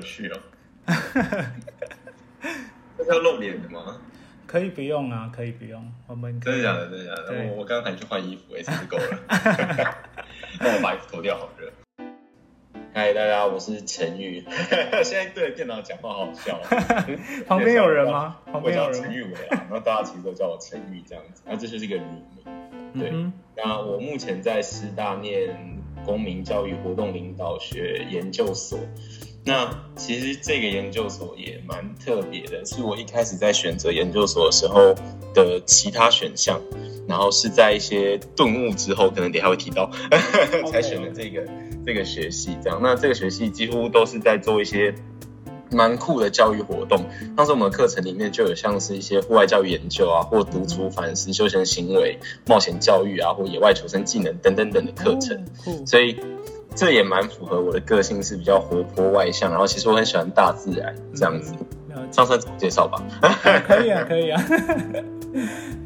有趣哦。这是要露脸的吗？可以不用啊，可以不用。我们真的假的？真的假的？我我刚刚还去换衣服，也，是够了？那我把衣服脱掉，好热。嗨，大家，我是陈宇。现在对着电脑讲话好好笑。旁边有人吗？旁边有人。陈宇伟啊，然后大家其实都叫我陈宇这样子。那这就是一个名。对。那我目前在师大念公民教育活动领导学研究所。那其实这个研究所也蛮特别的，是我一开始在选择研究所的时候的其他选项，然后是在一些顿悟之后，可能等下会提到，才选了这个这个学系。这样，那这个学系几乎都是在做一些蛮酷的教育活动。当时我们的课程里面就有像是一些户外教育研究啊，或独处反思、休闲行为、冒险教育啊，或野外求生技能等等等的课程。所以。这也蛮符合我的个性，是比较活泼外向，然后其实我很喜欢大自然这样子。上次介绍吧，可以啊，可以啊。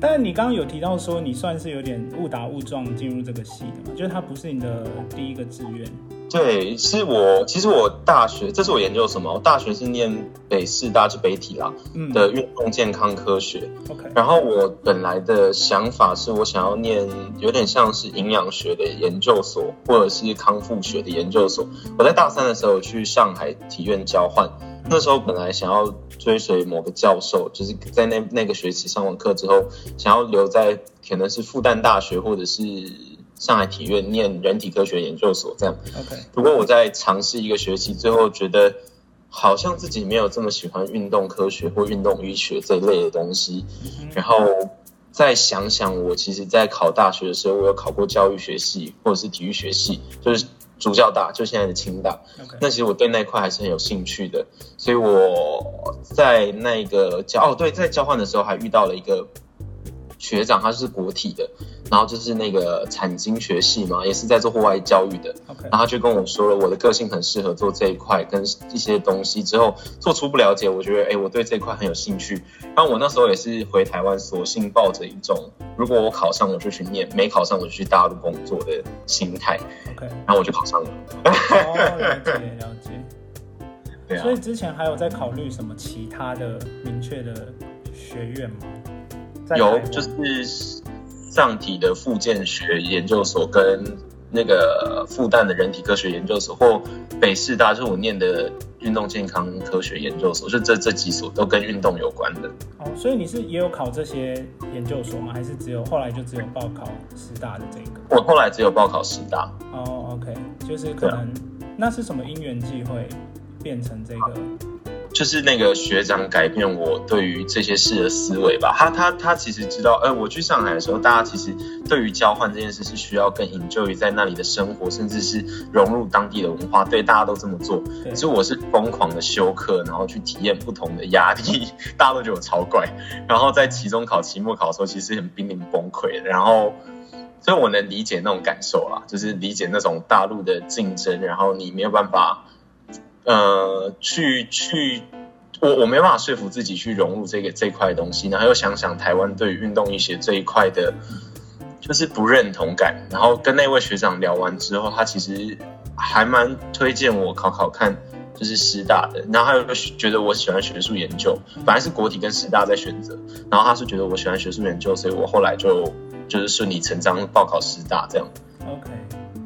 但你刚刚有提到说，你算是有点误打误撞进入这个系的嘛？就是它不是你的第一个志愿。对，是我其实我大学，这是我研究什么？我大学是念北师大，就北体啦嗯的运动健康科学。OK，然后我本来的想法是我想要念有点像是营养学的研究所，或者是康复学的研究所。我在大三的时候去上海体院交换，那时候本来想要追随某个教授，就是在那那个学期上完课之后，想要留在可能是复旦大学或者是。上海体院念人体科学研究所，这样。OK。不过我在尝试一个学期，最后觉得好像自己没有这么喜欢运动科学或运动医学这一类的东西。然后再想想，我其实，在考大学的时候，我有考过教育学系或者是体育学系，就是主教大，就现在的清大。那其实我对那块还是很有兴趣的，所以我在那个交哦对，在交换的时候还遇到了一个。学长他是国体的，然后就是那个产经学系嘛，也是在做户外教育的。然后他就跟我说了，我的个性很适合做这一块跟一些东西。之后做初步了解，我觉得哎，我对这一块很有兴趣。然后我那时候也是回台湾，索性抱着一种如果我考上我就去念，没考上我就去大陆工作的心态。然后我就考上了。哦，了解了解。对啊。所以之前还有在考虑什么其他的明确的学院吗？有，就是上体的复健学研究所跟那个复旦的人体科学研究所，或北师大就是我念的运动健康科学研究所，就这这几所都跟运动有关的。哦，所以你是也有考这些研究所吗？还是只有后来就只有报考师大的这个？我后来只有报考师大。哦，OK，就是可能那是什么因缘际会变成这个？就是那个学长改变我对于这些事的思维吧。他他他其实知道，呃，我去上海的时候，大家其实对于交换这件事是需要更引咎于在那里的生活，甚至是融入当地的文化。对，大家都这么做。可是我是疯狂的休课，然后去体验不同的压力，大家都觉得我超怪。然后在期中考、期末考的时候，其实很濒临崩溃。然后，所以我能理解那种感受啦，就是理解那种大陆的竞争，然后你没有办法。呃，去去，我我没办法说服自己去融入这个这块东西，然后又想想台湾对运动医学这一块的，就是不认同感。然后跟那位学长聊完之后，他其实还蛮推荐我考考看，就是师大的。然后他又觉得我喜欢学术研究，本来是国体跟师大在选择，然后他是觉得我喜欢学术研究，所以我后来就就是顺理成章报考师大这样。OK，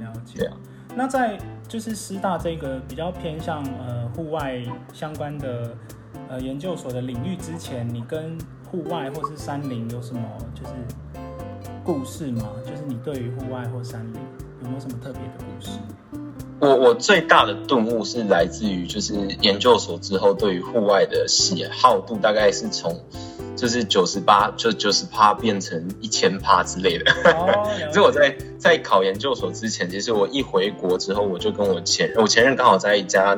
了解。啊那在。就是师大这个比较偏向呃户外相关的呃研究所的领域之前，你跟户外或是山林有什么就是故事吗？就是你对于户外或山林有没有什么特别的故事？我我最大的顿悟是来自于就是研究所之后对于户外的喜好度大概是从。就是九十八，就九十趴变成一千趴之类的。哦。所以我在在考研究所之前，其实我一回国之后，我就跟我前我前任刚好在一家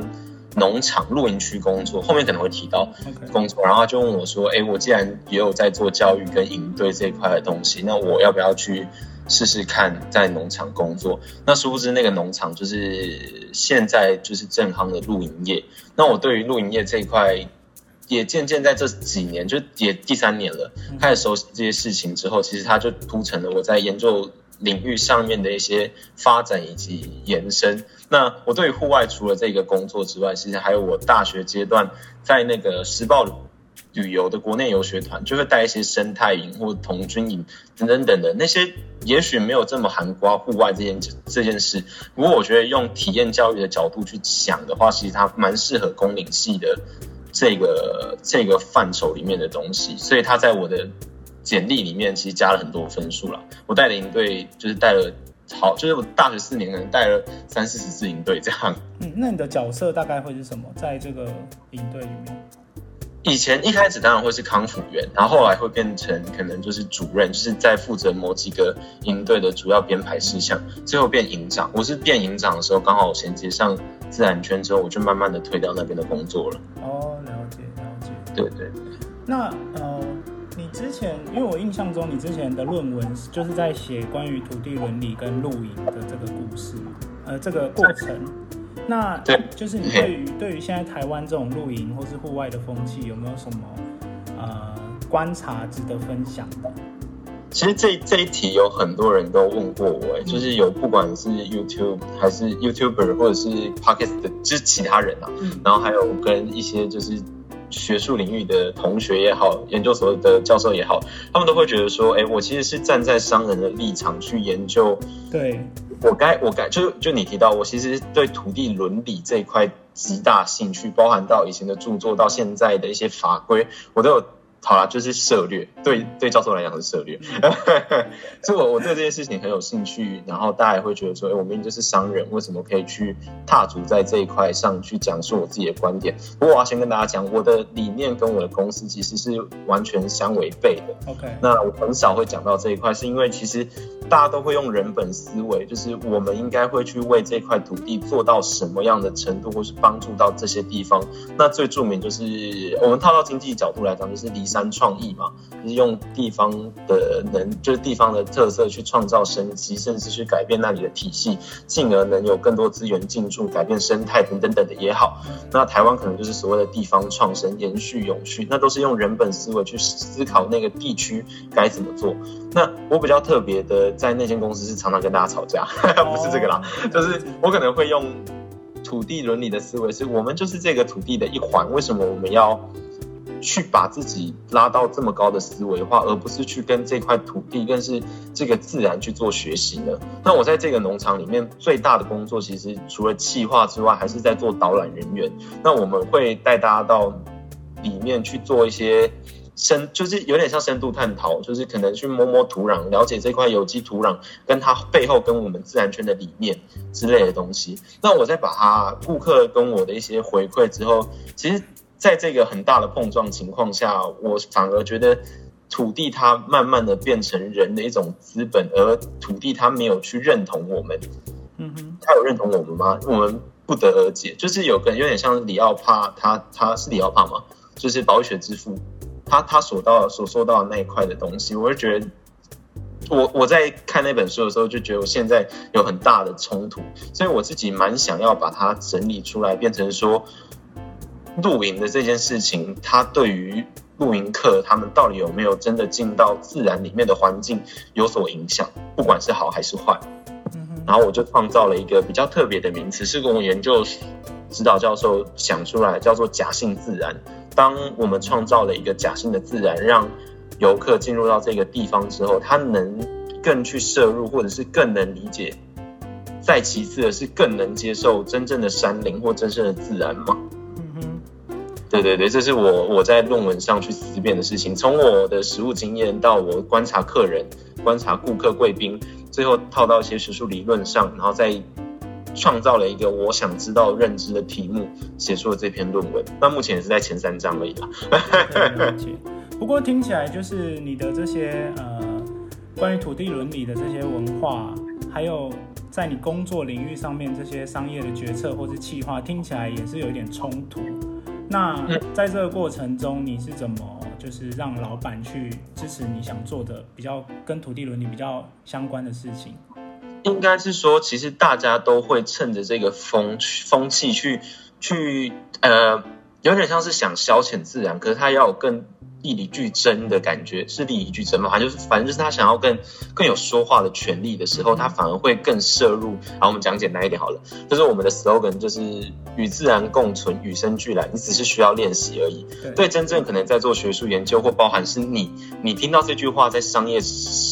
农场露营区工作，后面可能会提到工作，然后就问我说：“哎，我既然也有在做教育跟营队这一块的东西，那我要不要去试试看在农场工作？”那殊不知那个农场就是现在就是正夯的露营业。那我对于露营业这一块。也渐渐在这几年，就也第三年了，开始熟悉这些事情之后，其实它就铺成了我在研究领域上面的一些发展以及延伸。那我对于户外除了这个工作之外，其实还有我大学阶段在那个时报旅游的国内游学团，就会带一些生态营或童军营等等等等那些，也许没有这么含瓜户外这件这件事。不过我觉得用体验教育的角度去想的话，其实它蛮适合公领系的这个这个范畴里面的东西，所以它在我的简历里面其实加了很多分数了。我带的营队就是带了。好，就是我大学四年可能带了三四十支营队这样。嗯，那你的角色大概会是什么？在这个营队里面？以前一开始当然会是康复员，然后后来会变成可能就是主任，就是在负责某几个营队的主要编排事项，最后变营长。我是变营长的时候，刚好衔接上自然圈之后，我就慢慢的推掉那边的工作了。哦，了解了解。对对。那呃。你之前，因为我印象中你之前的论文就是在写关于土地伦理跟露营的这个故事嘛，呃，这个过程。那对，就是你对于对于现在台湾这种露营或是户外的风气，有没有什么呃观察值得分享的？其实这这一题有很多人都问过我，哎，就是有不管是 YouTube 还是 YouTuber 或者是 Podcast 的，就是其他人啊，然后还有跟一些就是。学术领域的同学也好，研究所的教授也好，他们都会觉得说，哎，我其实是站在商人的立场去研究。对，我该我该就就你提到，我其实对土地伦理这一块极大兴趣，包含到以前的著作到现在的一些法规，我都有。好了，就是策略，对对教授来讲是策略，所以我我对这件事情很有兴趣，然后大家也会觉得说，哎，我明明就是商人，为什么可以去踏足在这一块上去讲述我自己的观点？不过我要先跟大家讲，我的理念跟我的公司其实是完全相违背的。OK，那我很少会讲到这一块，是因为其实大家都会用人本思维，就是我们应该会去为这块土地做到什么样的程度，或是帮助到这些地方。那最著名就是我们套到经济角度来讲，就是离。三创意嘛，就是用地方的能，就是地方的特色去创造生机，甚至去改变那里的体系，进而能有更多资源进驻，改变生态等等等的也好。那台湾可能就是所谓的地方创生、延续、永续，那都是用人本思维去思考那个地区该怎么做。那我比较特别的，在那间公司是常常跟大家吵架，不是这个啦，就是我可能会用土地伦理的思维，是我们就是这个土地的一环，为什么我们要？去把自己拉到这么高的思维化，而不是去跟这块土地，更是这个自然去做学习呢？那我在这个农场里面最大的工作，其实除了气化之外，还是在做导览人员。那我们会带大家到里面去做一些深，就是有点像深度探讨，就是可能去摸摸土壤，了解这块有机土壤跟它背后跟我们自然圈的理念之类的东西。那我再把它顾客跟我的一些回馈之后，其实。在这个很大的碰撞情况下，我反而觉得土地它慢慢的变成人的一种资本，而土地它没有去认同我们。嗯哼，它有认同我们吗？我们不得而解。就是有个有点像里奥帕，他他是里奥帕吗？就是保雪之父，他他所到所说到的那一块的东西，我就觉得，我我在看那本书的时候，就觉得我现在有很大的冲突，所以我自己蛮想要把它整理出来，变成说。露营的这件事情，它对于露营客他们到底有没有真的进到自然里面的环境有所影响，不管是好还是坏。然后我就创造了一个比较特别的名词，是跟我研究指导教授想出来，叫做假性自然。当我们创造了一个假性的自然，让游客进入到这个地方之后，他能更去摄入，或者是更能理解。再其次的是，更能接受真正的山林或真正的自然吗？对对对，这是我我在论文上去思辨的事情。从我的实务经验到我观察客人、观察顾客、贵宾，最后套到一些学术理论上，然后再创造了一个我想知道认知的题目，写出了这篇论文。那目前也是在前三章而已啦。不过听起来就是你的这些呃关于土地伦理的这些文化，还有在你工作领域上面这些商业的决策或是企划，听起来也是有一点冲突。那在这个过程中，你是怎么就是让老板去支持你想做的比较跟土地伦理比较相关的事情？应该是说，其实大家都会趁着这个风风气去去呃有点像是想消遣自然，可是他要有更地理俱争的感觉，是地理俱争嘛？反正就是反正就是他想要更更有说话的权利的时候，他反而会更摄入。好，我们讲简单一点好了，就是我们的 slogan 就是与自然共存，与生俱来。你只是需要练习而已。对，真正可能在做学术研究或包含是你，你听到这句话在商业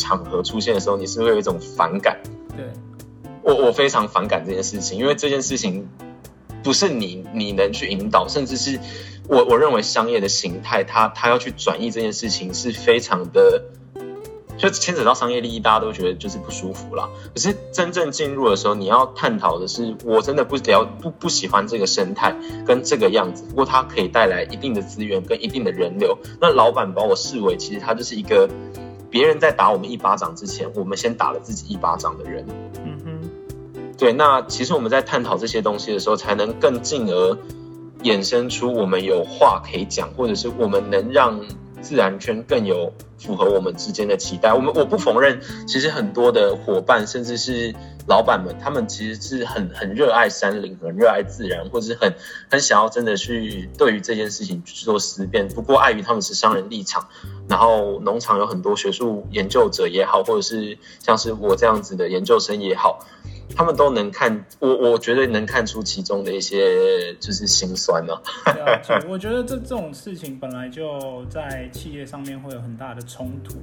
场合出现的时候，你是会有一种反感。对，我我非常反感这件事情，因为这件事情。不是你你能去引导，甚至是我我认为商业的形态，它它要去转移这件事情是非常的，就牵扯到商业利益，大家都觉得就是不舒服啦。可是真正进入的时候，你要探讨的是，我真的不了不不喜欢这个生态跟这个样子，不过它可以带来一定的资源跟一定的人流。那老板把我视为，其实他就是一个别人在打我们一巴掌之前，我们先打了自己一巴掌的人。对，那其实我们在探讨这些东西的时候，才能更进而衍生出我们有话可以讲，或者是我们能让自然圈更有符合我们之间的期待。我们我不否认，其实很多的伙伴，甚至是老板们，他们其实是很很热爱山林，很热爱自然，或者是很很想要真的去对于这件事情去做思辨。不过碍于他们是商人立场，然后农场有很多学术研究者也好，或者是像是我这样子的研究生也好。他们都能看我，我觉得能看出其中的一些就是心酸呢。我觉得这这种事情本来就在企业上面会有很大的冲突，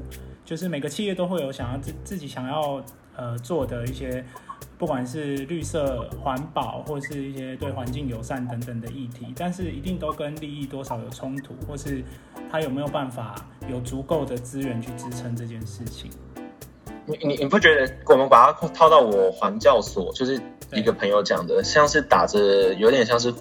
就是每个企业都会有想要自自己想要呃做的一些，不管是绿色环保或是一些对环境友善等等的议题，但是一定都跟利益多少有冲突，或是他有没有办法有足够的资源去支撑这件事情。你你你不觉得我们把它套到我环教所，就是一个朋友讲的，像是打着有点像是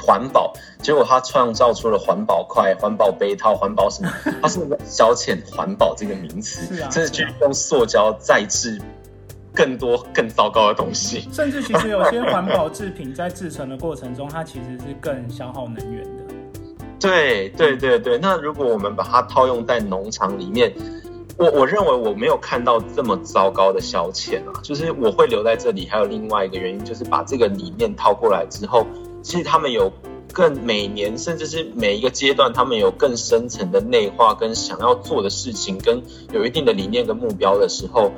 环保，结果他创造出了环保筷、环保杯套、环保什么，他是消遣环保这个名词，甚至去用塑胶再制更多更糟糕的东西。甚至其实有些环保制品在制成的过程中，它其实是更消耗能源的。对对对对，那如果我们把它套用在农场里面。我我认为我没有看到这么糟糕的消遣啊，就是我会留在这里，还有另外一个原因，就是把这个理念套过来之后，其实他们有更每年甚至是每一个阶段，他们有更深层的内化跟想要做的事情，跟有一定的理念跟目标的时候，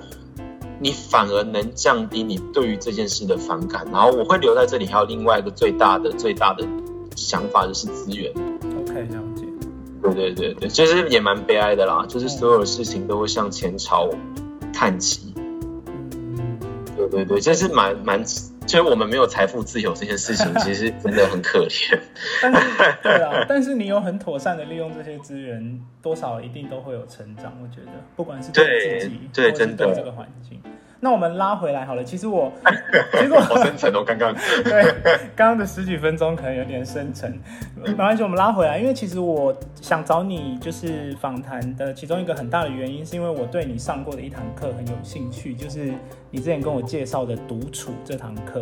你反而能降低你对于这件事的反感。然后我会留在这里，还有另外一个最大的最大的想法就是资源。OK，了解。对对对对，其实也蛮悲哀的啦，就是所有事情都会向前朝看齐。对对对，这是蛮蛮，就是我们没有财富自由这件事情，其实真的很可怜。但是对啊，但是你有很妥善的利用这些资源，多少一定都会有成长。我觉得，不管是对自己，对真的这个环境。那我们拉回来好了。其实我，其实我好深沉哦，刚刚 对，刚刚的十几分钟可能有点深沉，没关系，我们拉回来。因为其实我想找你就是访谈的其中一个很大的原因，是因为我对你上过的一堂课很有兴趣，就是你之前跟我介绍的独处这堂课。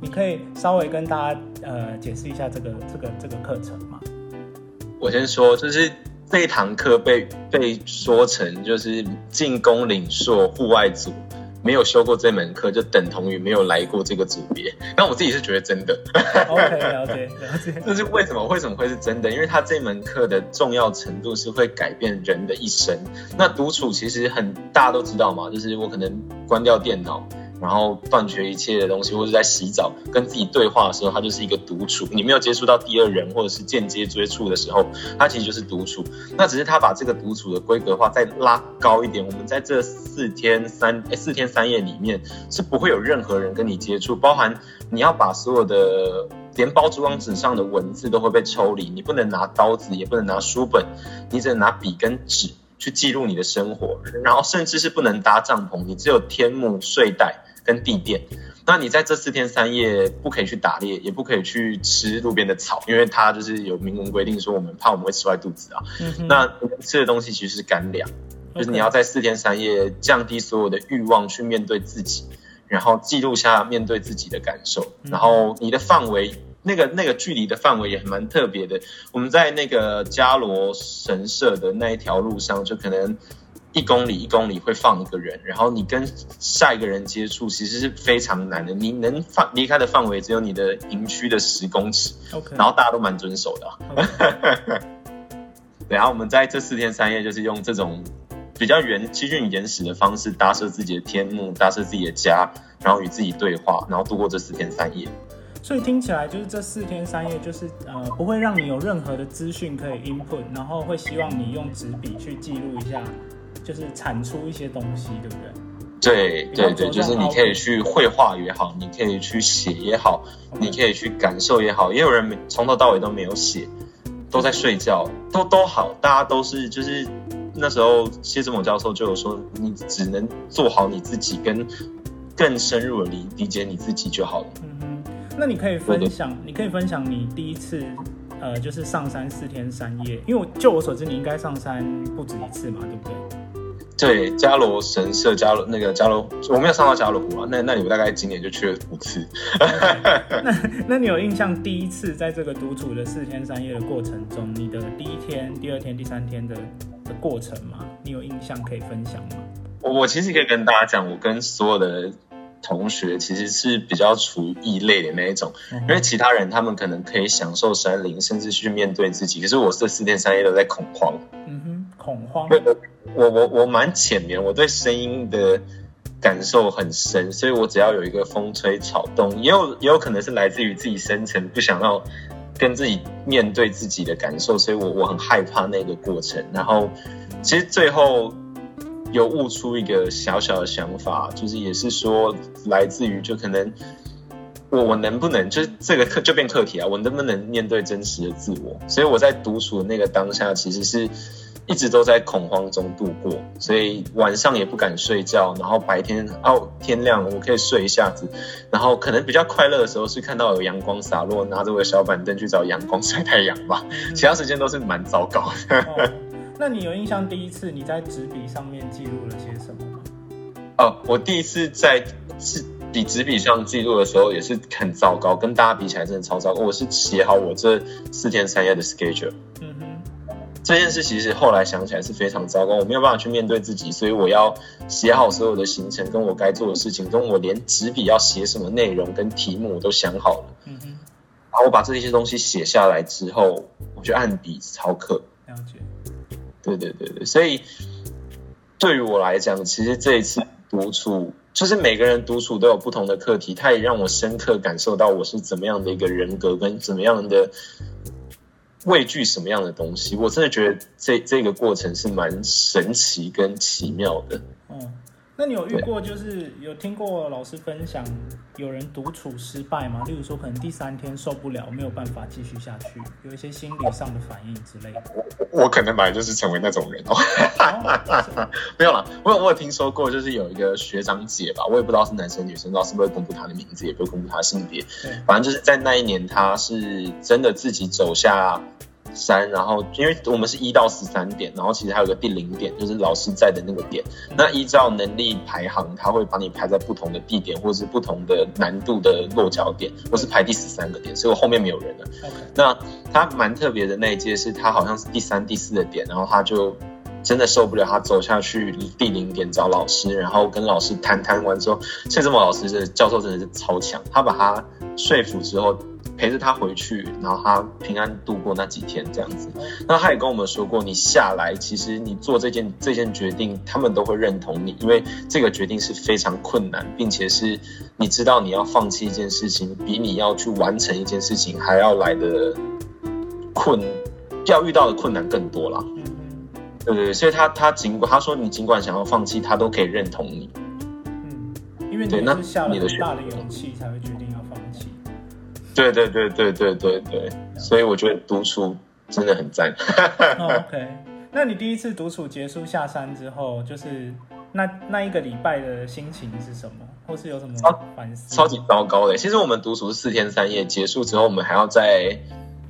你可以稍微跟大家呃解释一下这个这个这个课程吗？我先说，就是。这一堂课被被说成就是进攻领硕户外组，没有修过这门课就等同于没有来过这个组别。那我自己是觉得真的。OK，了解了解。这是为什么？为什么会是真的？因为它这门课的重要程度是会改变人的一生。那独处其实很大家都知道嘛，就是我可能关掉电脑。然后断绝一切的东西，或者在洗澡跟自己对话的时候，它就是一个独处。你没有接触到第二人，或者是间接接触的时候，它其实就是独处。那只是他把这个独处的规格化再拉高一点。我们在这四天三四天三夜里面，是不会有任何人跟你接触，包含你要把所有的连包装纸上的文字都会被抽离，你不能拿刀子，也不能拿书本，你只能拿笔跟纸去记录你的生活。然后甚至是不能搭帐篷，你只有天幕、睡袋。跟地垫，那你在这四天三夜不可以去打猎，也不可以去吃路边的草，因为它就是有明文规定说我们怕我们会吃坏肚子啊。那吃的东西其实是干粮，就是你要在四天三夜降低所有的欲望，去面对自己，然后记录下面对自己的感受，然后你的范围那个那个距离的范围也蛮特别的。我们在那个迦罗神社的那一条路上，就可能。一公里一公里会放一个人，然后你跟下一个人接触，其实是非常难的。你能放离开的范围只有你的营区的十公尺，然后大家都蛮遵守的。对，然后我们在这四天三夜就是用这种比较原接近原始的方式搭设自己的天幕，搭设自己的家，然后与自己对话，然后度过这四天三夜。所以听起来就是这四天三夜，就是呃不会让你有任何的资讯可以 input，然后会希望你用纸笔去记录一下。就是产出一些东西，对不对？对对对，就是你可以去绘画也好，你可以去写也好，你可以去感受也好。也有人从头到尾都没有写，都在睡觉，都都好，大家都是就是那时候谢志猛教授就有说，你只能做好你自己，跟更深入的理理解你自己就好了。嗯哼，那你可以分享，你可以分享你第一次呃，就是上山四天三夜，因为我就我所知，你应该上山不止一次嘛，对不对？对，迦罗神社，加罗那个迦罗，我没有上到迦罗湖啊。那那你们大概今年就去了五次。那那你有印象第一次在这个独处的四天三夜的过程中，你的第一天、第二天、第三天的的过程吗？你有印象可以分享吗？我我其实可以跟大家讲，我跟所有的同学其实是比较处于异类的那一种，因为其他人他们可能可以享受山林，甚至去面对自己，可是我这四天三夜都在恐慌。嗯哼，恐慌。我我我蛮浅眠，我对声音的感受很深，所以我只要有一个风吹草动，也有也有可能是来自于自己深层不想要跟自己面对自己的感受，所以我我很害怕那个过程。然后其实最后有悟出一个小小的想法，就是也是说来自于就可能我我能不能就是这个课就变课题啊，我能不能面对真实的自我？所以我在独处的那个当下，其实是。一直都在恐慌中度过，所以晚上也不敢睡觉，然后白天哦天亮我可以睡一下子，然后可能比较快乐的时候是看到有阳光洒落，拿着我的小板凳去找阳光晒太阳吧，其他时间都是蛮糟糕的。那你有印象第一次你在纸笔上面记录了些什么吗？哦，我第一次在纸笔纸笔上记录的时候也是很糟糕，跟大家比起来真的超糟糕。我是写好我这四天三夜的 schedule。这件事其实后来想起来是非常糟糕，我没有办法去面对自己，所以我要写好所有的行程，跟我该做的事情，跟我连纸笔要写什么内容跟题目我都想好了。嗯哼，然后我把这些东西写下来之后，我就按笔抄课。对对对对，所以对于我来讲，其实这一次独处，就是每个人独处都有不同的课题，它也让我深刻感受到我是怎么样的一个人格，跟怎么样的。畏惧什么样的东西？我真的觉得这这个过程是蛮神奇跟奇妙的。嗯。那你有遇过，就是有听过老师分享有人独处失败吗？例如说，可能第三天受不了，没有办法继续下去，有一些心理上的反应之类的。我我可能本来就是成为那种人哦。没有啦，我我有听说过，就是有一个学长姐吧，我也不知道是男生女生，不知道是不是公布他的名字，也不会公布他的性别。反正就是在那一年，他是真的自己走下。三，然后因为我们是一到十三点，然后其实还有个第零点，就是老师在的那个点。那依照能力排行，他会把你排在不同的地点，或者是不同的难度的落脚点。我是排第十三个点，所以我后面没有人了。那他蛮特别的那一届是，他好像是第三、第四的点，然后他就真的受不了，他走下去第零点找老师，然后跟老师谈谈完之后，谢志茂老师的教授真的是超强，他把他说服之后。陪着他回去，然后他平安度过那几天，这样子。那他也跟我们说过，你下来，其实你做这件这件决定，他们都会认同你，因为这个决定是非常困难，并且是你知道你要放弃一件事情，比你要去完成一件事情还要来的困，要遇到的困难更多了。对对对，所以他他尽管他说你尽管想要放弃，他都可以认同你。嗯，因为你是下了很大的勇气才会决定。对对对对对对对，所以我觉得独处真的很赞。OK，那你第一次独处结束下山之后，就是那那一个礼拜的心情是什么，或是有什么反思？超级糟糕的。其实我们独处是四天三夜，结束之后我们还要在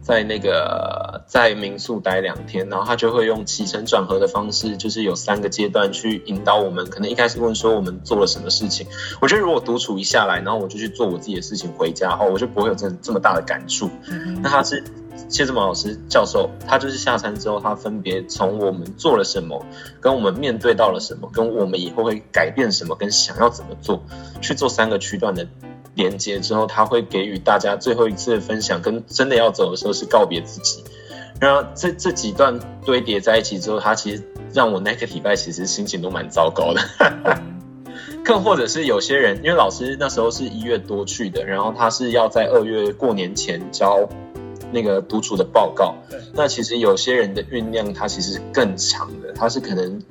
在那个在民宿待两天，然后他就会用起承转合的方式，就是有三个阶段去引导我们。可能一开始问说我们做了什么事情，我觉得如果独处一下来，然后我就去做我自己的事情，回家后我就不会有这这么大的感触。那他是谢志毛老师教授，他就是下山之后，他分别从我们做了什么，跟我们面对到了什么，跟我们以后会改变什么，跟想要怎么做，去做三个区段的。连接之后，他会给予大家最后一次的分享，跟真的要走的时候是告别自己。然后这这几段堆叠在一起之后，他其实让我那个礼拜其实心情都蛮糟糕的。更或者是有些人，因为老师那时候是一月多去的，然后他是要在二月过年前交那个独处的报告。那其实有些人的酝酿，他其实更长的，他是可能。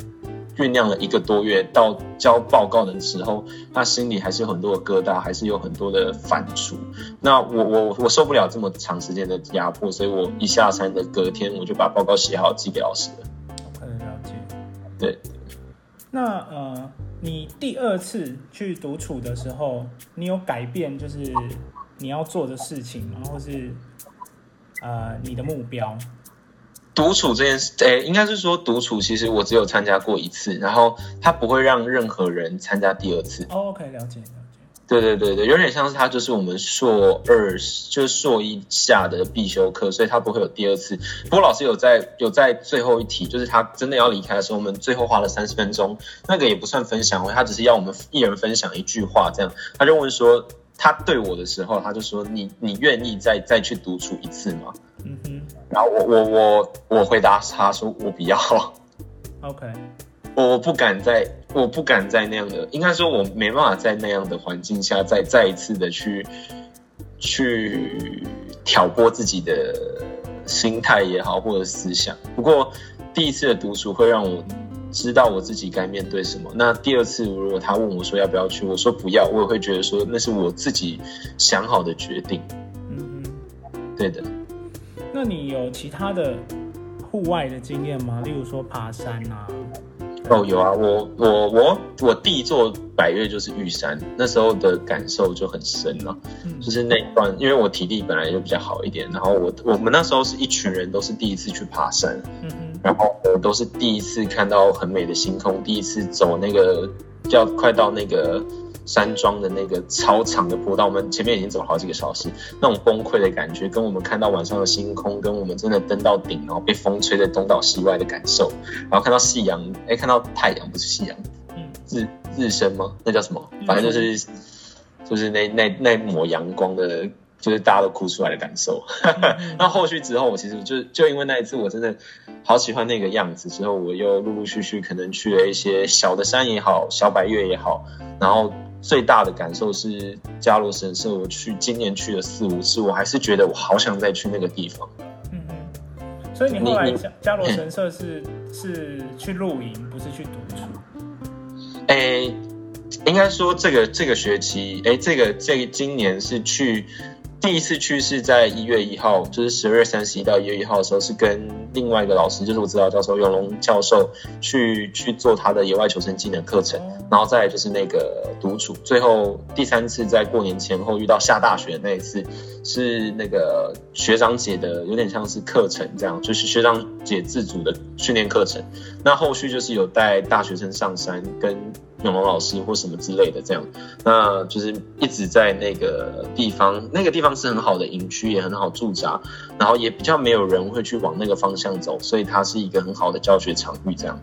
酝酿了一个多月，到交报告的时候，他心里还是有很多的疙瘩，还是有很多的反刍。那我我我受不了这么长时间的压迫，所以我一下山的隔天，我就把报告写好寄给老师了。了解。对。那呃，你第二次去独处的时候，你有改变就是你要做的事情吗？或是呃你的目标？独处这件事，诶，应该是说独处，其实我只有参加过一次，然后他不会让任何人参加第二次。OK，了解了解。对对对对，有点像是他就是我们硕二，就是硕一下的必修课，所以他不会有第二次。不过老师有在有在最后一题，就是他真的要离开的时候，我们最后花了三十分钟，那个也不算分享会，他只是要我们一人分享一句话，这样他就问说。他对我的时候，他就说：“你你愿意再再去独处一次吗？”嗯哼。然后我我我我回答他说：“我不要。”OK。我不敢再，我不敢在那样的，应该说我没办法在那样的环境下再再一次的去去挑拨自己的心态也好，或者思想。不过第一次的独处会让我。知道我自己该面对什么。那第二次，如果他问我说要不要去，我说不要，我也会觉得说那是我自己想好的决定。嗯嗯，对的。那你有其他的户外的经验吗？例如说爬山啊？哦，有啊，我我我我第一座百越就是玉山，那时候的感受就很深了。嗯，就是那一段，因为我体力本来就比较好一点，然后我我们那时候是一群人，都是第一次去爬山。嗯嗯。然后都是第一次看到很美的星空，第一次走那个叫快到那个山庄的那个超长的坡道，我们前面已经走了好几个小时，那种崩溃的感觉，跟我们看到晚上的星空，跟我们真的登到顶，然后被风吹得东倒西歪的感受，然后看到夕阳，哎，看到太阳不是夕阳，嗯，日日升吗？那叫什么？反正就是就是那那那抹阳光的。就是大家都哭出来的感受，那后续之后，我其实就就因为那一次，我真的好喜欢那个样子。之后我又陆陆续续可能去了一些小的山也好，小百岳也好，然后最大的感受是加罗神社，我去今年去了四五次，我还是觉得我好想再去那个地方。嗯嗯，所以你后来加罗神社是是去露营，不是去独处？哎，应该说这个这个学期，哎，这个这个今年是去。第一次去是在一月一号，就是十二月三十一到一月一号的时候，是跟另外一个老师，就是我指导教授永龙教授去去做他的野外求生技能课程，然后再来就是那个独处，最后第三次在过年前后遇到下大雪那一次，是那个学长姐的有点像是课程这样，就是学长姐自主的训练课程，那后续就是有带大学生上山跟。永龙老师或什么之类的，这样，那就是一直在那个地方，那个地方是很好的营区，也很好驻扎，然后也比较没有人会去往那个方向走，所以它是一个很好的教学场域，这样。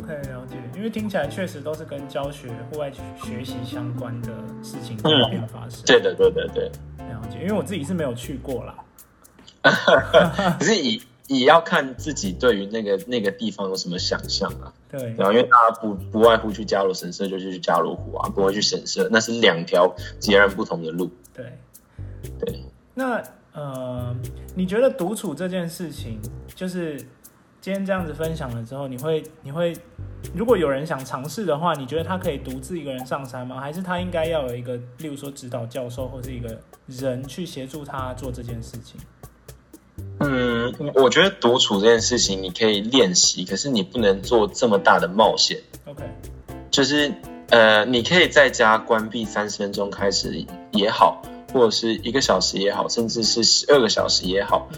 OK，了解。因为听起来确实都是跟教学、户外学习相关的事情在那边发生。对的，对对对。了解，因为我自己是没有去过啦。可是以。也要看自己对于那个那个地方有什么想象啊。对，然后因为大家不不外乎去加罗神社，就去加罗湖啊，不会去神社，那是两条截然不同的路。对，对。那呃，你觉得独处这件事情，就是今天这样子分享了之后，你会你会，如果有人想尝试的话，你觉得他可以独自一个人上山吗？还是他应该要有一个，例如说指导教授或是一个人去协助他做这件事情？嗯，我觉得独处这件事情你可以练习，可是你不能做这么大的冒险。OK，就是呃，你可以在家关闭三十分钟开始也好，或者是一个小时也好，甚至是十二个小时也好，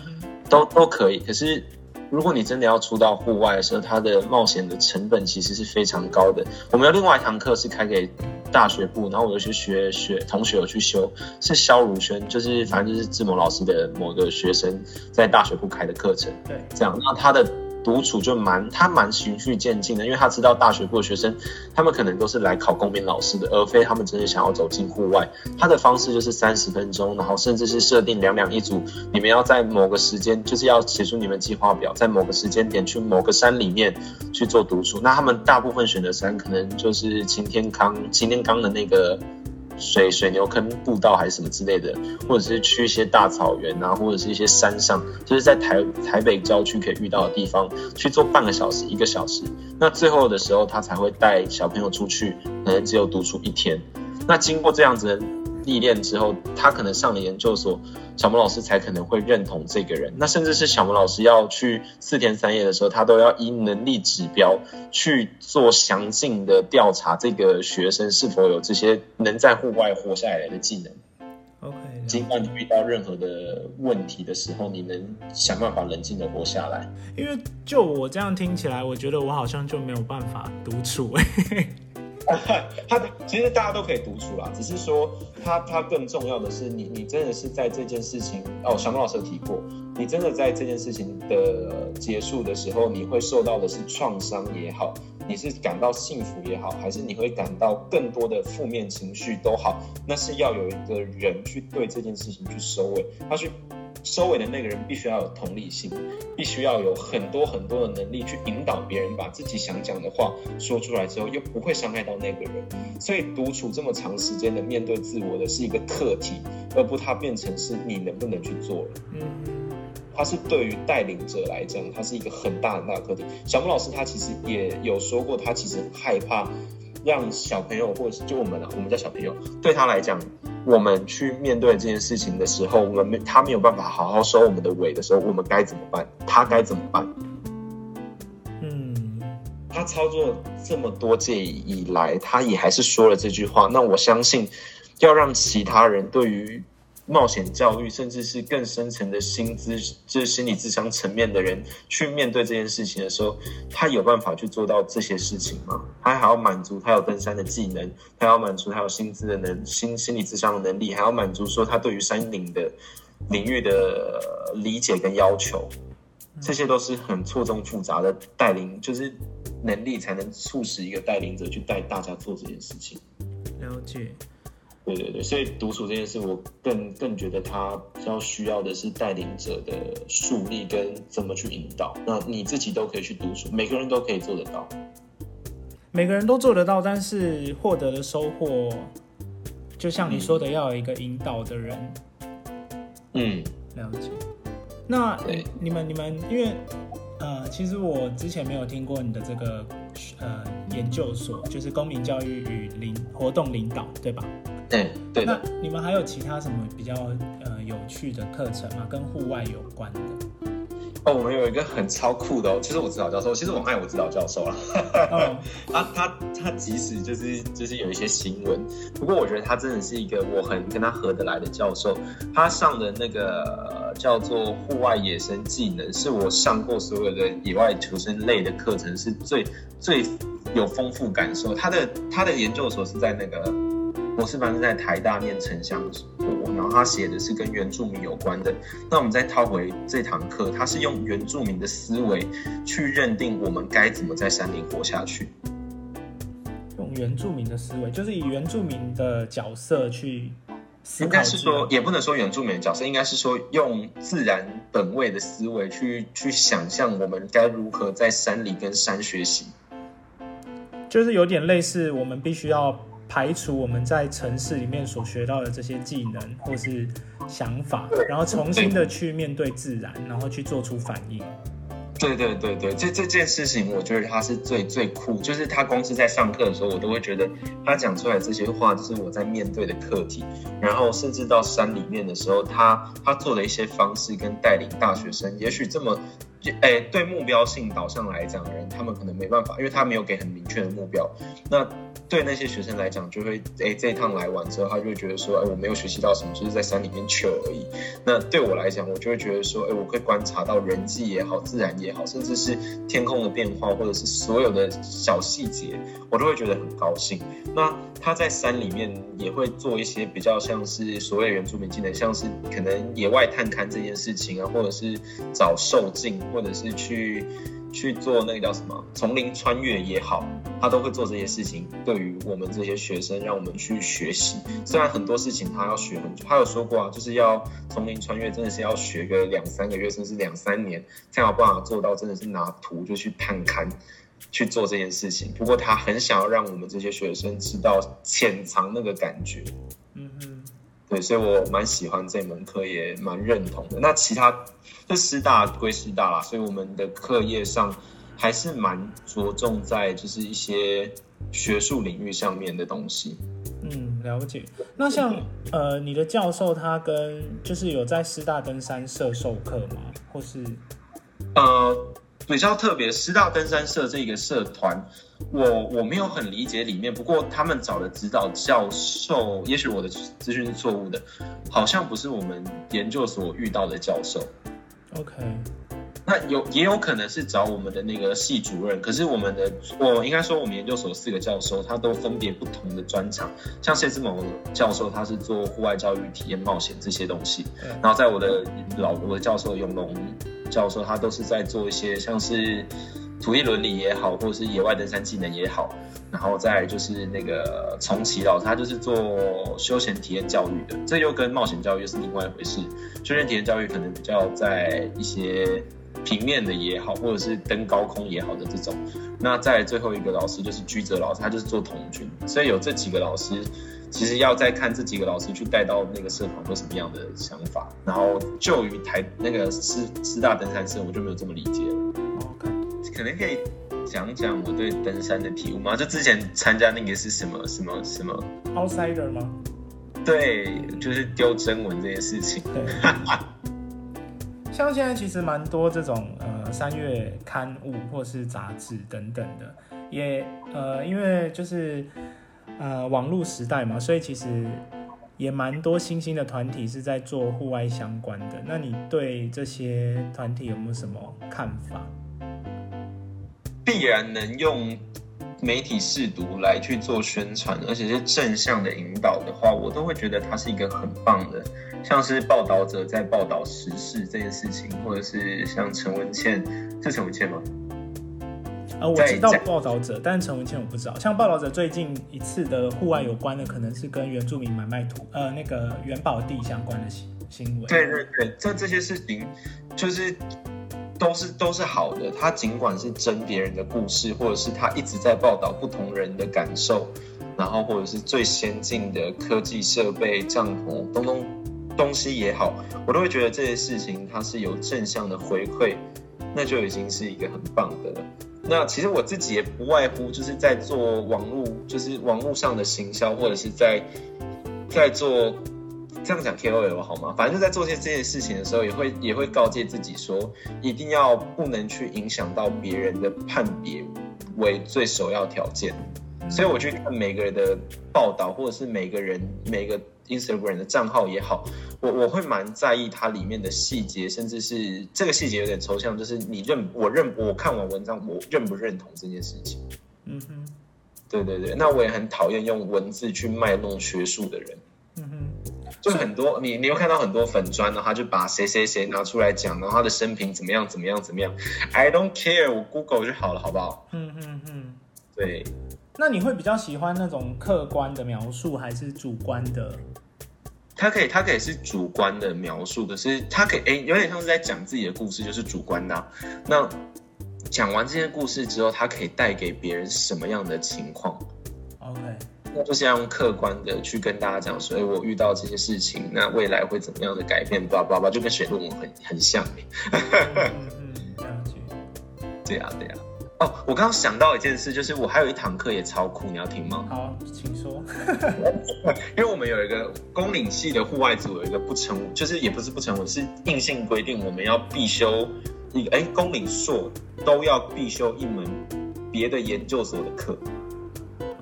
都都可以。可是。如果你真的要出到户外的时候，它的冒险的成本其实是非常高的。我们有另外一堂课是开给大学部，然后我有去学学同学有去修，是肖如轩，就是反正就是志摩老师的某个学生在大学部开的课程。对，这样，那他的。独处就蛮他蛮循序渐进的，因为他知道大学部的学生，他们可能都是来考公民老师的，而非他们真的想要走进户外。他的方式就是三十分钟，然后甚至是设定两两一组，你们要在某个时间，就是要写出你们计划表，在某个时间点去某个山里面去做独处。那他们大部分选的山，可能就是擎天康擎天康的那个。水水牛坑步道还是什么之类的，或者是去一些大草原啊，或者是一些山上，就是在台台北郊区可以遇到的地方去做半个小时、一个小时。那最后的时候，他才会带小朋友出去，可能只有独处一天。那经过这样子。历练之后，他可能上了研究所，小萌老师才可能会认同这个人。那甚至是小萌老师要去四天三夜的时候，他都要以能力指标去做详尽的调查，这个学生是否有这些能在户外活下来的技能。OK，尽管你遇到任何的问题的时候，你能想办法冷静的活下来。因为就我这样听起来，我觉得我好像就没有办法独处。他其实大家都可以读出啦，只是说他他更重要的是，你你真的是在这件事情哦，小孟老师有提过，你真的在这件事情的结束的时候，你会受到的是创伤也好，你是感到幸福也好，还是你会感到更多的负面情绪都好，那是要有一个人去对这件事情去收尾，他去。收尾的那个人必须要有同理心，必须要有很多很多的能力去引导别人把自己想讲的话说出来之后，又不会伤害到那个人。所以独处这么长时间的面对自我的是一个课题，而不它变成是你能不能去做了。嗯，它是对于带领者来讲，它是一个很大很大的课题。小木老师他其实也有说过，他其实很害怕让小朋友或者是就我们啊，我们叫小朋友，对他来讲。我们去面对这件事情的时候，我们没他没有办法好好收我们的尾的时候，我们该怎么办？他该怎么办？嗯，他操作这么多届以来，他也还是说了这句话。那我相信，要让其他人对于。冒险教育，甚至是更深层的心资，就是心理智商层面的人去面对这件事情的时候，他有办法去做到这些事情吗？他还要满足他有登山的技能，他要满足他有薪资的能心心理智商的能力，还要满足说他对于山林的领域的理解跟要求，这些都是很错综复杂的带领，就是能力才能促使一个带领者去带大家做这件事情。了解。对对对，所以独处这件事，我更更觉得他比较需要的是带领者的树立跟怎么去引导。那你自己都可以去独处，每个人都可以做得到。每个人都做得到，但是获得的收获，就像你说的，要有一个引导的人。嗯，了解。那你们你们，因为呃，其实我之前没有听过你的这个呃研究所，就是公民教育与领活动领导，对吧？对对，那你们还有其他什么比较呃有趣的课程吗？跟户外有关的？哦，我们有一个很超酷的哦，其实我指导教授，其实我爱我指导教授 了。他他他即使就是就是有一些新闻，不过我觉得他真的是一个我很跟他合得来的教授。他上的那个叫做户外野生技能，是我上过所有的野外求生类的课程是最最有丰富感受。他的他的研究所是在那个。博士班是在台大念城乡所，然后他写的是跟原住民有关的。那我们再套回这堂课，他是用原住民的思维去认定我们该怎么在山里活下去。用原住民的思维，就是以原住民的角色去思考。应该是说，也不能说原住民的角色，应该是说用自然本位的思维去去想象我们该如何在山里跟山学习。就是有点类似，我们必须要。排除我们在城市里面所学到的这些技能或是想法，然后重新的去面对自然，然后去做出反应。对对对对，这这件事情，我觉得他是最最酷。就是他光是在上课的时候，我都会觉得他讲出来这些话，就是我在面对的课题。然后甚至到山里面的时候，他他做的一些方式跟带领大学生，也许这么。哎，对目标性导向来讲人，他们可能没办法，因为他没有给很明确的目标。那对那些学生来讲，就会哎，这一趟来完之后，他就会觉得说，哎，我没有学习到什么，就是在山里面去而已。那对我来讲，我就会觉得说，哎，我可以观察到人际也好，自然也好，甚至是天空的变化，或者是所有的小细节，我都会觉得很高兴。那他在山里面也会做一些比较像是所谓原住民技能，像是可能野外探勘这件事情啊，或者是找兽径，或者是去。去做那个叫什么丛林穿越也好，他都会做这些事情。对于我们这些学生，让我们去学习。虽然很多事情他要学很久，他有说过啊，就是要丛林穿越，真的是要学个两三个月，甚至两三年，才有办法做到。真的是拿图就去探勘去做这件事情。不过他很想要让我们这些学生知道潜藏那个感觉。嗯嗯，对，所以我蛮喜欢这门课，也蛮认同的。那其他。就师大归师大啦，所以我们的课业上还是蛮着重在就是一些学术领域上面的东西。嗯，了解。那像呃，你的教授他跟就是有在师大登山社授课吗？或是呃，比较特别，师大登山社这个社团，我我没有很理解里面。不过他们找的指导教授，也许我的资讯是错误的，好像不是我们研究所遇到的教授。OK，那有也有可能是找我们的那个系主任，可是我们的我应该说我们研究所四个教授，他都分别不同的专长。像谢志谋教授，他是做户外教育、体验冒险这些东西。然后在我的老我的教授永龙教授，他都是在做一些像是土地伦理也好，或者是野外登山技能也好。然后再就是那个重启老师，他就是做休闲体验教育的，这又跟冒险教育是另外一回事。休闲体验教育可能比较在一些平面的也好，或者是登高空也好的这种。那在最后一个老师就是居泽老师，他就是做童军。所以有这几个老师，其实要再看这几个老师去带到那个社团有什么样的想法。然后就于台那个师师大登山社，我就没有这么理解了。OK，可能可以。讲讲我对登山的体悟吗？就之前参加那个是什么什么什么？Outsider 吗？对，就是丢真文这件事情。像现在其实蛮多这种呃三月刊物或是杂志等等的，也呃因为就是呃网络时代嘛，所以其实也蛮多新兴的团体是在做户外相关的。那你对这些团体有没有什么看法？必然能用媒体试读来去做宣传，而且是正向的引导的话，我都会觉得它是一个很棒的。像是报道者在报道时事这件事情，或者是像陈文茜，是陈文茜吗？呃，我知道报道者，但是陈文茜我不知道。像报道者最近一次的户外有关的，可能是跟原住民买卖土，呃，那个元宝地相关的新新闻。对对对，这这些事情就是。都是都是好的。他尽管是真别人的故事，或者是他一直在报道不同人的感受，然后或者是最先进的科技设备、帐篷、东东东西也好，我都会觉得这些事情它是有正向的回馈，那就已经是一个很棒的了。那其实我自己也不外乎就是在做网络，就是网络上的行销，或者是在在做。这样讲 KOL 好吗？反正就在做些这件事情的时候，也会也会告诫自己说，一定要不能去影响到别人的判别为最首要条件。所以我去看每个人的报道，或者是每个人每个 Instagram 的账号也好，我我会蛮在意它里面的细节，甚至是这个细节有点抽象，就是你认我认我看完文章，我认不认同这件事情？嗯哼，对对对，那我也很讨厌用文字去卖弄学术的人。嗯哼。就很多，你你又看到很多粉砖，然后他就把谁谁谁拿出来讲，然后他的生平怎么样怎么样怎么样，I don't care，我 Google 就好了，好不好？嗯嗯嗯，对。那你会比较喜欢那种客观的描述，还是主观的？他可以，他可以是主观的描述，可是他可以，哎，有点像是在讲自己的故事，就是主观的。那讲完这些故事之后，他可以带给别人什么样的情况？OK。那就是要用客观的去跟大家讲所以，我遇到这些事情，那未来会怎么样的改变？叭叭叭，就跟写论文很很像哎。嗯，了解。对呀，对呀。哦，我刚刚想到一件事，就是我还有一堂课也超酷，你要听吗？好，请说。因为我们有一个公领系的户外组，有一个不成，就是也不是不成文，是硬性规定，我们要必修一个哎，公领硕都要必修一门别的研究所的课。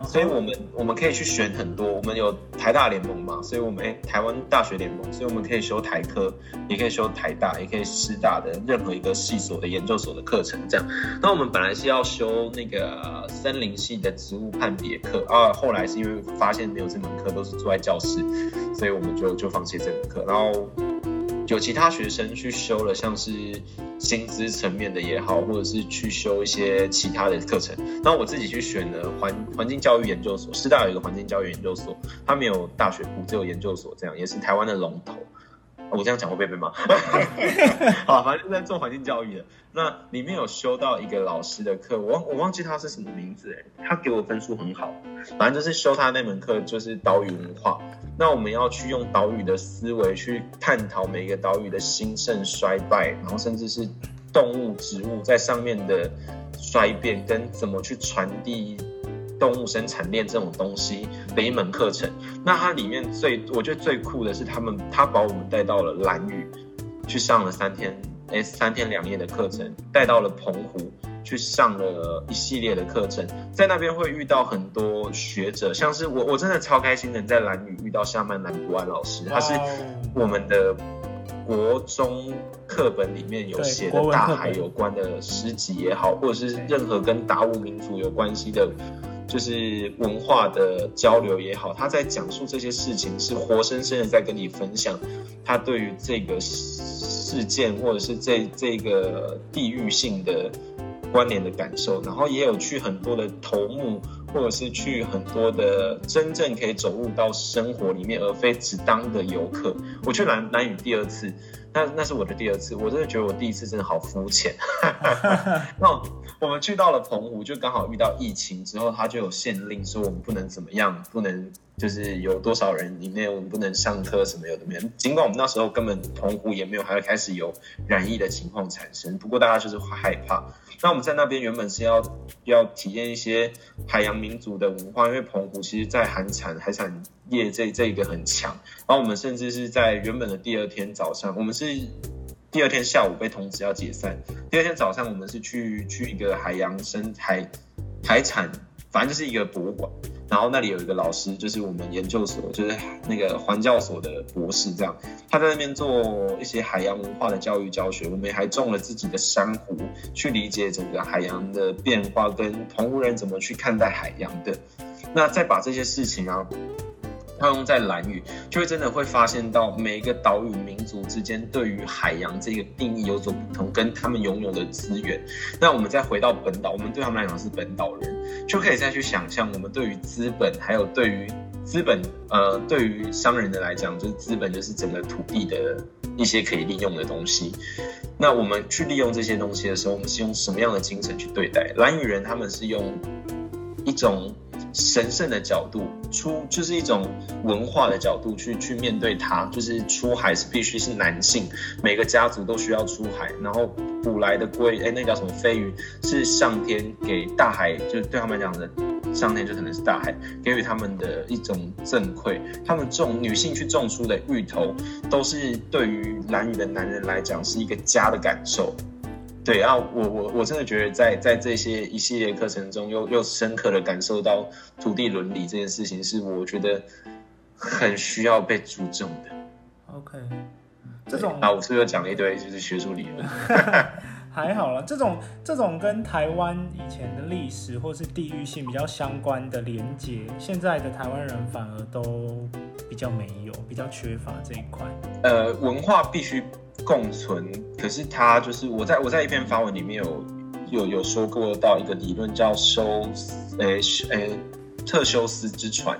所以我们我们可以去选很多，我们有台大联盟嘛，所以我们哎台湾大学联盟，所以我们可以修台科，也可以修台大，也可以师大的任何一个系所的研究所的课程这样。那我们本来是要修那个森林系的植物判别课啊，后来是因为发现没有这门课，都是坐在教室，所以我们就就放弃这门课，然后。有其他学生去修了，像是薪资层面的也好，或者是去修一些其他的课程。那我自己去选了环环境教育研究所，师大有一个环境教育研究所，它没有大学部，只有研究所，这样也是台湾的龙头。我这样讲会被被骂。好，反正在做环境教育的，那里面有修到一个老师的课，我忘我忘记他是什么名字哎，他给我分数很好，反正就是修他那门课就是岛屿文化。那我们要去用岛屿的思维去探讨每一个岛屿的兴盛衰败，然后甚至是动物、植物在上面的衰变，跟怎么去传递。动物生产链这种东西的一门课程，那它里面最我觉得最酷的是他们他把我们带到了蓝屿，去上了三天哎三天两夜的课程，带到了澎湖去上了一系列的课程，在那边会遇到很多学者，像是我我真的超开心能在蓝屿遇到夏曼南图安老师，他是我们的国中课本里面有写的大海有关的诗集也好，或者是任何跟达悟民族有关系的。就是文化的交流也好，他在讲述这些事情，是活生生的在跟你分享他对于这个事件或者是这这个地域性的关联的感受，然后也有去很多的头目，或者是去很多的真正可以走入到生活里面，而非只当的游客。我去南南屿第二次，那那是我的第二次，我真的觉得我第一次真的好肤浅。那。我们去到了澎湖，就刚好遇到疫情之后，他就有限令说我们不能怎么样，不能就是有多少人里面我们不能上课什么有的没有。尽管我们那时候根本澎湖也没有还会开始有染疫的情况产生，不过大家就是害怕。那我们在那边原本是要要体验一些海洋民族的文化，因为澎湖其实在海产海产业这这一个很强。然后我们甚至是在原本的第二天早上，我们是。第二天下午被通知要解散。第二天早上，我们是去去一个海洋生海海产，反正就是一个博物馆。然后那里有一个老师，就是我们研究所，就是那个环教所的博士，这样他在那边做一些海洋文化的教育教学。我们还种了自己的珊瑚，去理解整个海洋的变化，跟澎湖人怎么去看待海洋的。那再把这些事情啊。套用在蓝屿，就会真的会发现到每一个岛屿民族之间对于海洋这个定义有所不同，跟他们拥有的资源。那我们再回到本岛，我们对他们来讲是本岛人，就可以再去想象我们对于资本，还有对于资本，呃，对于商人的来讲，就是资本就是整个土地的一些可以利用的东西。那我们去利用这些东西的时候，我们是用什么样的精神去对待？蓝雨人他们是用一种。神圣的角度出，就是一种文化的角度去去面对它，就是出海是必须是男性，每个家族都需要出海，然后捕来的龟，哎，那叫什么飞鱼，是上天给大海，就对他们讲的，上天就可能是大海给予他们的一种赠馈，他们种女性去种出的芋头，都是对于蓝屿的男人来讲是一个家的感受。对啊，我我我真的觉得在在这些一系列课程中，又又深刻的感受到土地伦理这件事情，是我觉得很需要被注重的。OK，这种啊，我是又讲了一堆就是学术理论，还好了。这种这种跟台湾以前的历史或是地域性比较相关的连结，现在的台湾人反而都比较没有，比较缺乏这一块。呃，文化必须。共存，可是它就是我在我在一篇发文里面有有有说过到一个理论叫修诶诶特修斯之船，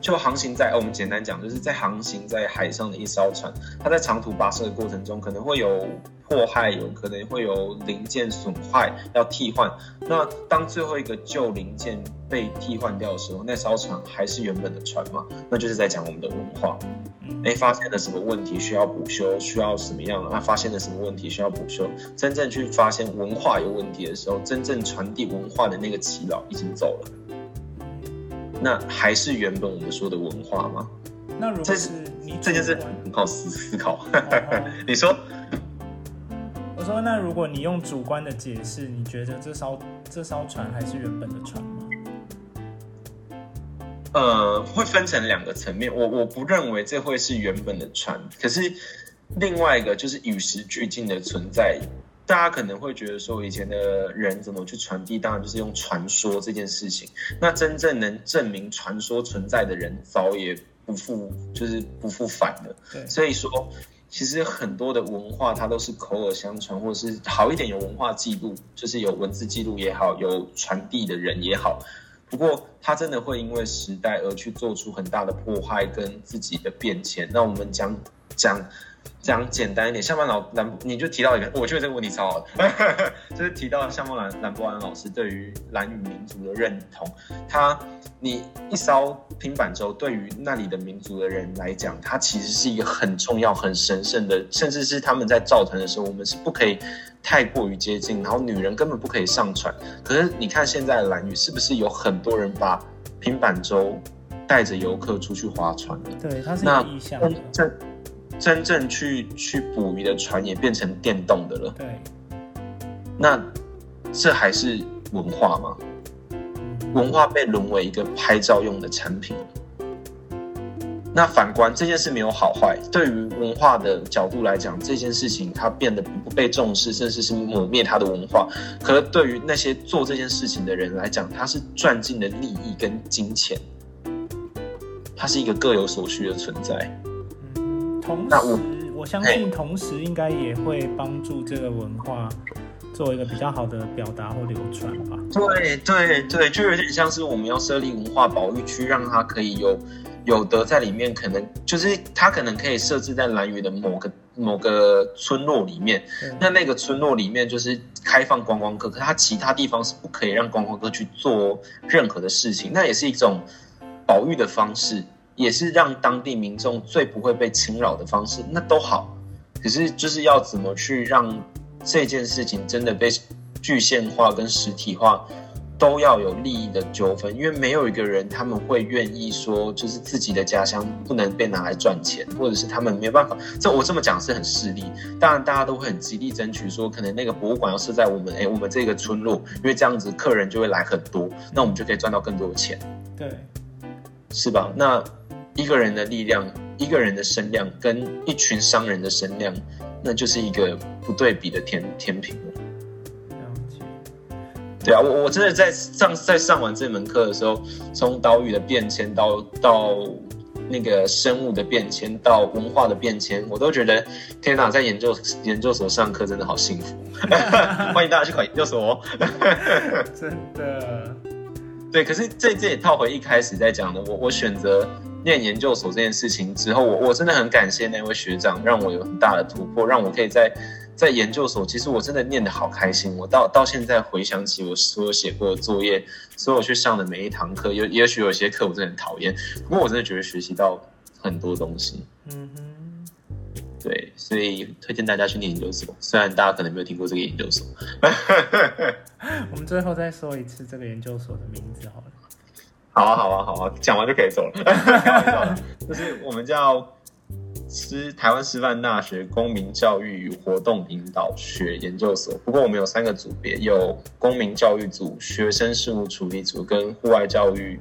就航行在我们简单讲就是在航行在海上的一艘船，它在长途跋涉的过程中可能会有迫害，有可能会有零件损坏要替换。那当最后一个旧零件被替换掉的时候，那艘船还是原本的船吗？那就是在讲我们的文化。哎，发现了什么问题需要补修？需要什么样？啊，发现了什么问题需要补修？真正去发现文化有问题的时候，真正传递文化的那个祈老已经走了。那还是原本我们说的文化吗？那如果是你这件事很好思思考。你说，说，那如果你用主观的解释，你觉得这艘这艘船还是原本的船吗？呃，会分成两个层面。我我不认为这会是原本的船，可是另外一个就是与时俱进的存在。大家可能会觉得说，以前的人怎么去传递？当然就是用传说这件事情。那真正能证明传说存在的人，早也不复就是不复返了。对，所以说，其实很多的文化它都是口耳相传，或者是好一点有文化记录，就是有文字记录也好，有传递的人也好。不过，它真的会因为时代而去做出很大的破坏跟自己的变迁。那我们讲讲。讲简单一点，夏曼老兰，你就提到一个，我觉得这个问题超好的，就是提到夏曼兰兰博安老师对于兰语民族的认同。他，你一艘平板舟对于那里的民族的人来讲，它其实是一个很重要、很神圣的，甚至是他们在造船的时候，我们是不可以太过于接近，然后女人根本不可以上船。可是你看现在的兰屿，是不是有很多人把平板舟带着游客出去划船对，它是一个意向。这。真正去去捕鱼的船也变成电动的了。对，那这还是文化吗？文化被沦为一个拍照用的产品。那反观这件事没有好坏，对于文化的角度来讲，这件事情它变得不被重视，甚至是抹灭它的文化。可是对于那些做这件事情的人来讲，他是赚尽了利益跟金钱，它是一个各有所需的存在。同时，我相信同时应该也会帮助这个文化做一个比较好的表达或流传吧。对对对，就有点像是我们要设立文化保育区，让它可以有有的在里面，可能就是它可能可以设置在蓝屿的某个某个村落里面。那那个村落里面就是开放观光客，可它其他地方是不可以让观光客去做任何的事情。那也是一种保育的方式。也是让当地民众最不会被侵扰的方式，那都好。可是就是要怎么去让这件事情真的被具现化跟实体化，都要有利益的纠纷，因为没有一个人他们会愿意说，就是自己的家乡不能被拿来赚钱，或者是他们没有办法。这我这么讲是很势利，当然大家都会很极力争取说，可能那个博物馆要设在我们哎我们这个村落，因为这样子客人就会来很多，那我们就可以赚到更多的钱。对，是吧？那。一个人的力量，一个人的声量，跟一群商人的声量，那就是一个不对比的天天平了。对啊，我我真的在上在上完这门课的时候，从岛屿的变迁到到那个生物的变迁，到文化的变迁，我都觉得天哪，在研究研究所上课真的好幸福。欢迎大家去考研究所。真的。对，可是这这也套回一开始在讲的，我我选择。念研究所这件事情之后，我我真的很感谢那位学长，让我有很大的突破，让我可以在在研究所，其实我真的念得好开心。我到到现在回想起我所有写过的作业，所有去上的每一堂课，有也许有些课我真的很讨厌，不过我真的觉得学习到很多东西。嗯哼，对，所以推荐大家去念研究所，虽然大家可能没有听过这个研究所。我们最后再说一次这个研究所的名字好了。好啊，好啊，好啊，讲完就可以走了。就是我们叫师台湾师范大学公民教育与活动引导学研究所。不过我们有三个组别，有公民教育组、学生事务处理组跟户外教育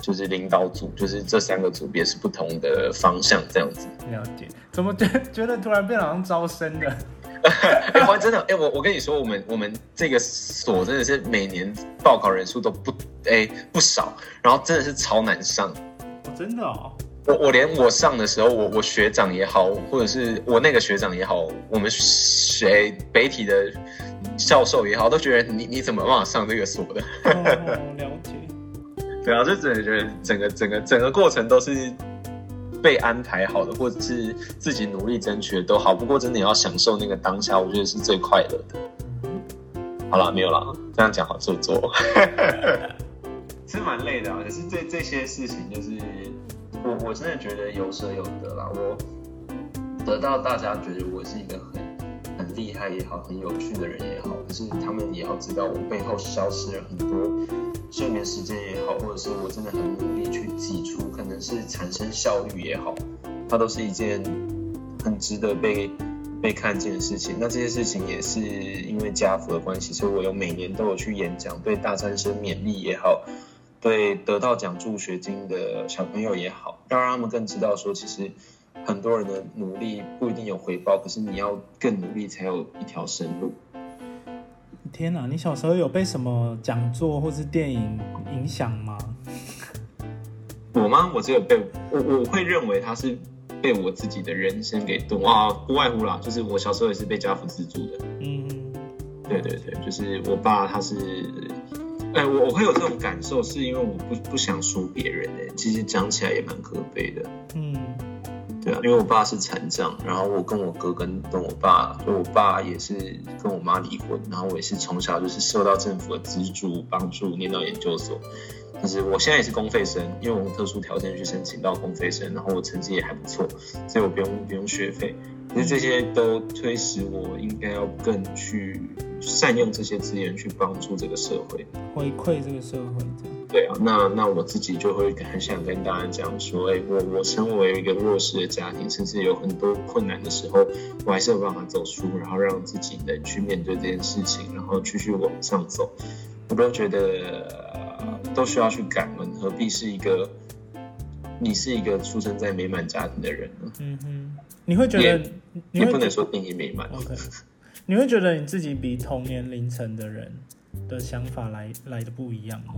就是领导组，就是这三个组别是不同的方向，这样子。了解？怎么觉觉得突然变好像招生 的？哎，我真的哎，我我跟你说，我们我们这个所真的是每年报考人数都不哎不少，然后真的是超难上。哦，真的哦。我我连我上的时候，我我学长也好，或者是我那个学长也好，我们学北体的教授也好，都觉得你你怎么办法上这个所的？哦，了解。对啊，就真的觉得整个整个整个过程都是。被安排好的，或者是自己努力争取的都好。不过真的要享受那个当下，我觉得是最快乐的。好了，没有了，这样讲好做作，是蛮累的啊。可是这这些事情，就是我我真的觉得有舍有得啦。我得到大家觉得我是一个厉害也好，很有趣的人也好，可是他们也要知道我背后消失了很多。睡眠时间也好，或者是我真的很努力去挤出，可能是产生效率也好，它都是一件很值得被被看见的事情。那这些事情也是因为家福的关系，所以我有每年都有去演讲，对大三生勉励也好，对得到奖助学金的小朋友也好，要让他们更知道说，其实很多人的努力不一定有回报，可是你要更努力才有一条生路。天哪，你小时候有被什么讲座或是电影影响吗？我吗？我只有被我我会认为他是。被我自己的人生给动啊，不外乎啦，就是我小时候也是被家父资助的。嗯，对对对，就是我爸他是，哎，我我会有这种感受，是因为我不不想输别人哎，其实讲起来也蛮可悲的。嗯，对，因为我爸是残障，然后我跟我哥跟跟我爸，就我爸也是跟我妈离婚，然后我也是从小就是受到政府的资助帮助，念到研究所。就是我现在也是公费生，因为我用特殊条件去申请到公费生，然后我成绩也还不错，所以我不用不用学费。其实这些都推使我应该要更去善用这些资源去帮助这个社会，回馈这个社会。对啊，那那我自己就会很想跟大家讲说，哎，我我身为一个弱势的家庭，甚至有很多困难的时候，我还是有办法走出，然后让自己能去面对这件事情，然后继续往上走。我都觉得。都需要去感恩，何必是一个你是一个出生在美满家庭的人呢？嗯哼，你会觉得你不能说定义美满。OK，你会觉得你自己比同年龄层的人的想法来来的不一样吗？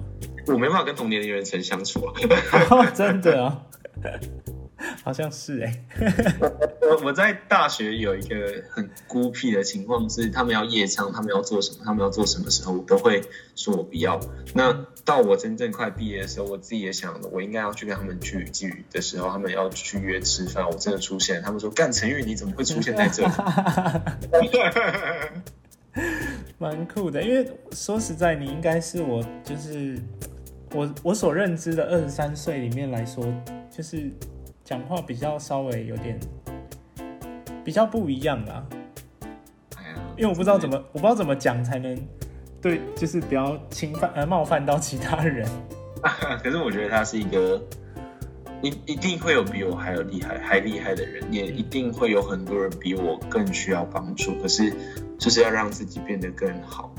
我没办法跟同年龄人层相处啊，真的啊。好像是哎，我我在大学有一个很孤僻的情况是，他们要夜唱，他们要做什么，他们要做什么时候，我都会说我不要。那到我真正快毕业的时候，我自己也想，我应该要去跟他们聚聚的时候，他们要去约吃饭，我真的出现，他们说干陈玉你怎么会出现在这里？蛮酷的，因为说实在，你应该是我就是我我所认知的二十三岁里面来说，就是。讲话比较稍微有点比较不一样啦，因为我不知道怎么我不知道怎么讲才能对，就是不要侵犯呃冒犯到其他人。可是我觉得他是一个，一一定会有比我还有厉害还厉害的人，也一定会有很多人比我更需要帮助。可是就是要让自己变得更好，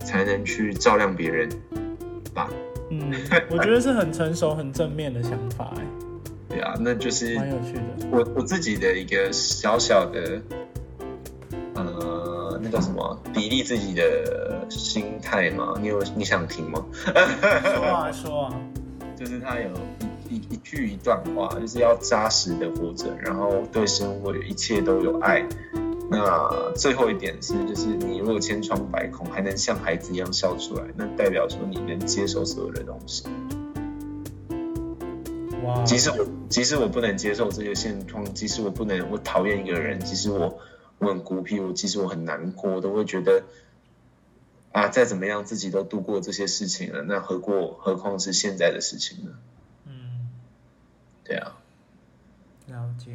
才能去照亮别人吧。嗯，我觉得是很成熟、很正面的想法哎。对啊，那就是蛮有趣的。我我自己的一个小小的，呃，那叫什么？砥砺自己的心态吗。你有你想听吗？说啊说啊，就是他有一一一句一段话，就是要扎实的活着，然后对生活一切都有爱。那最后一点是，就是你如果千疮百孔，还能像孩子一样笑出来，那代表说你能接受所有的东西。即使我即使我不能接受这些现状，即使我不能我讨厌一个人，即使我我很孤僻，我其实我很难过，我都会觉得啊，再怎么样自己都度过这些事情了，那何过何况是现在的事情呢？嗯，对啊，了解。